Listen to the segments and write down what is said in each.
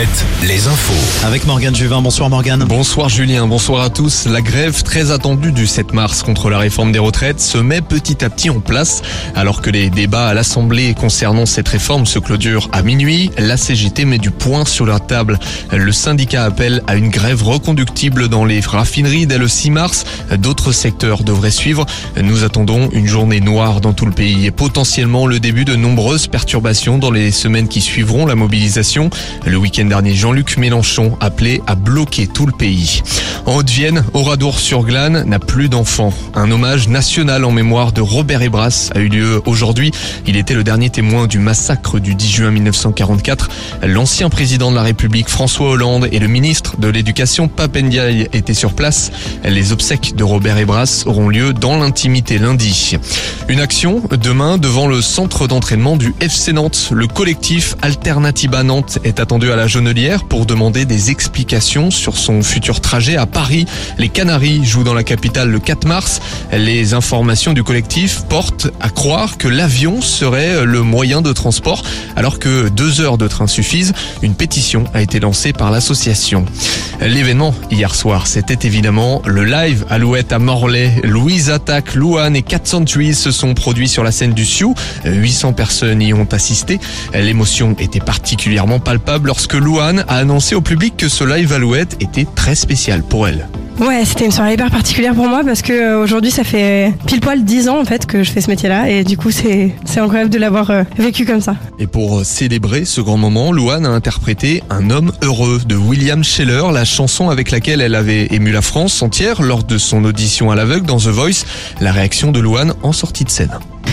Alouette, les infos. Avec Morgane Juvin. Bonsoir Morgane. Bonsoir Julien, bonsoir à tous. La grève très attendue du 7 mars contre la réforme des retraites se met petit à petit en place. Alors que les débats à l'Assemblée concernant cette réforme se clôturent à minuit, la CGT met du poing sur la table. Le syndicat appelle à une grève reconductible dans les raffineries dès le 6 mars. D'autres secteurs devraient suivre. Nous attendons une journée noire dans tout le pays et potentiellement le début de nombreuses perturbations dans les semaines qui suivront la mobilisation. Le week-end dernier, Jean-Luc Mélenchon appelait à bloquer tout le pays. En Haute-Vienne, Oradour-sur-Glane n'a plus d'enfants. Un hommage national en mémoire de Robert Ebras a eu lieu aujourd'hui. Il était le dernier témoin du massacre du 10 juin 1944. L'ancien président de la République François Hollande et le ministre de l'Éducation Papendiaï étaient sur place. Les obsèques de Robert Ebras auront lieu dans l'intimité lundi. Une action demain devant le centre d'entraînement du FC Nantes. Le collectif Alternativa Nantes est attendu à la Pour demander des explications sur son futur trajet à Paris. Les Canaries jouent dans la capitale le 4 mars. Les informations du collectif portent à croire que l'avion serait le moyen de transport alors que deux heures de train suffisent. Une pétition a été lancée par l'association. L'événement hier soir, c'était évidemment le live Alouette à Morlaix. Louise Attaque, Louane et 400 Trees se sont produits sur la scène du Sioux. 800 personnes y ont assisté. L'émotion était particulièrement palpable lorsque Louane a annoncé au public que ce live Alouette était très spécial pour elle. Ouais, c'était une soirée hyper particulière pour moi parce que euh, aujourd'hui ça fait pile poil 10 ans en fait que je fais ce métier-là et du coup c'est c'est incroyable de l'avoir euh, vécu comme ça. Et pour célébrer ce grand moment, Louane a interprété Un homme heureux de William Scheller, la chanson avec laquelle elle avait ému la France entière lors de son audition à l'aveugle dans The Voice. La réaction de Louane en sortie de scène.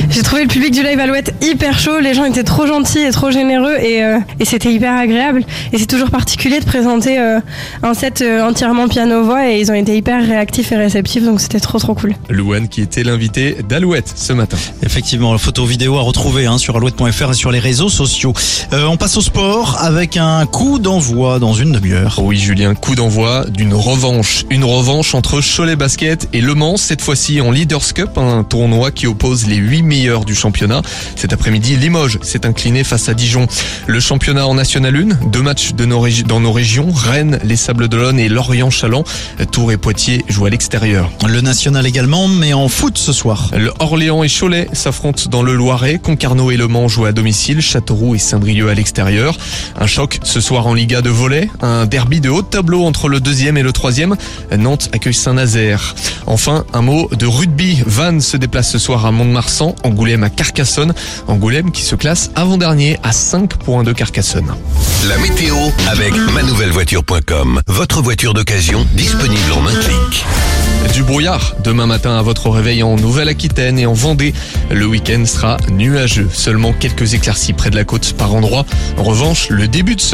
J'ai trouvé le public du live Alouette hyper chaud, les gens étaient trop gentils et trop généreux et, euh, et c'était hyper agréable. Et c'est toujours particulier de présenter euh, un set euh, entièrement piano-voix et ils ont été hyper réactifs et réceptifs donc c'était trop trop cool. Louane qui était l'invité d'Alouette ce matin. Effectivement, la photo vidéo à retrouver hein, sur alouette.fr et sur les réseaux sociaux. Euh, on passe au sport avec un coup d'envoi dans une demi-heure. Oui Julien, coup d'envoi d'une revanche. Une revanche entre Cholet Basket et Le Mans, cette fois-ci en Leaders Cup, un tournoi qui oppose les 8 meilleurs du championnat. Cet après-midi, Limoges s'est incliné face à Dijon. Le championnat en National 1, deux matchs de nos régi- dans nos régions, Rennes, les Sables d'Olonne et Lorient-Chaland. Tours et Poitiers jouent à l'extérieur. Le national également, mais en foot ce soir. Le Orléans et Cholet s'affrontent dans le Loiret. Concarneau et Le Mans jouent à domicile. Châteauroux et Saint-Brieuc à l'extérieur. Un choc ce soir en Liga de volley. Un derby de haut tableau entre le deuxième et le troisième. Nantes accueille Saint-Nazaire. Enfin, un mot de rugby. Vannes se déplace ce soir à Mont-de-Marsan. Angoulême à Carcassonne. Angoulême qui se classe avant-dernier à 5 points de Carcassonne. La météo avec manouvellevoiture.com. Votre voiture d'occasion disponible en un clic. Du brouillard demain matin à votre réveil en Nouvelle-Aquitaine et en Vendée. Le week-end sera nuageux. Seulement quelques éclaircies près de la côte par endroit. En revanche, le début de semaine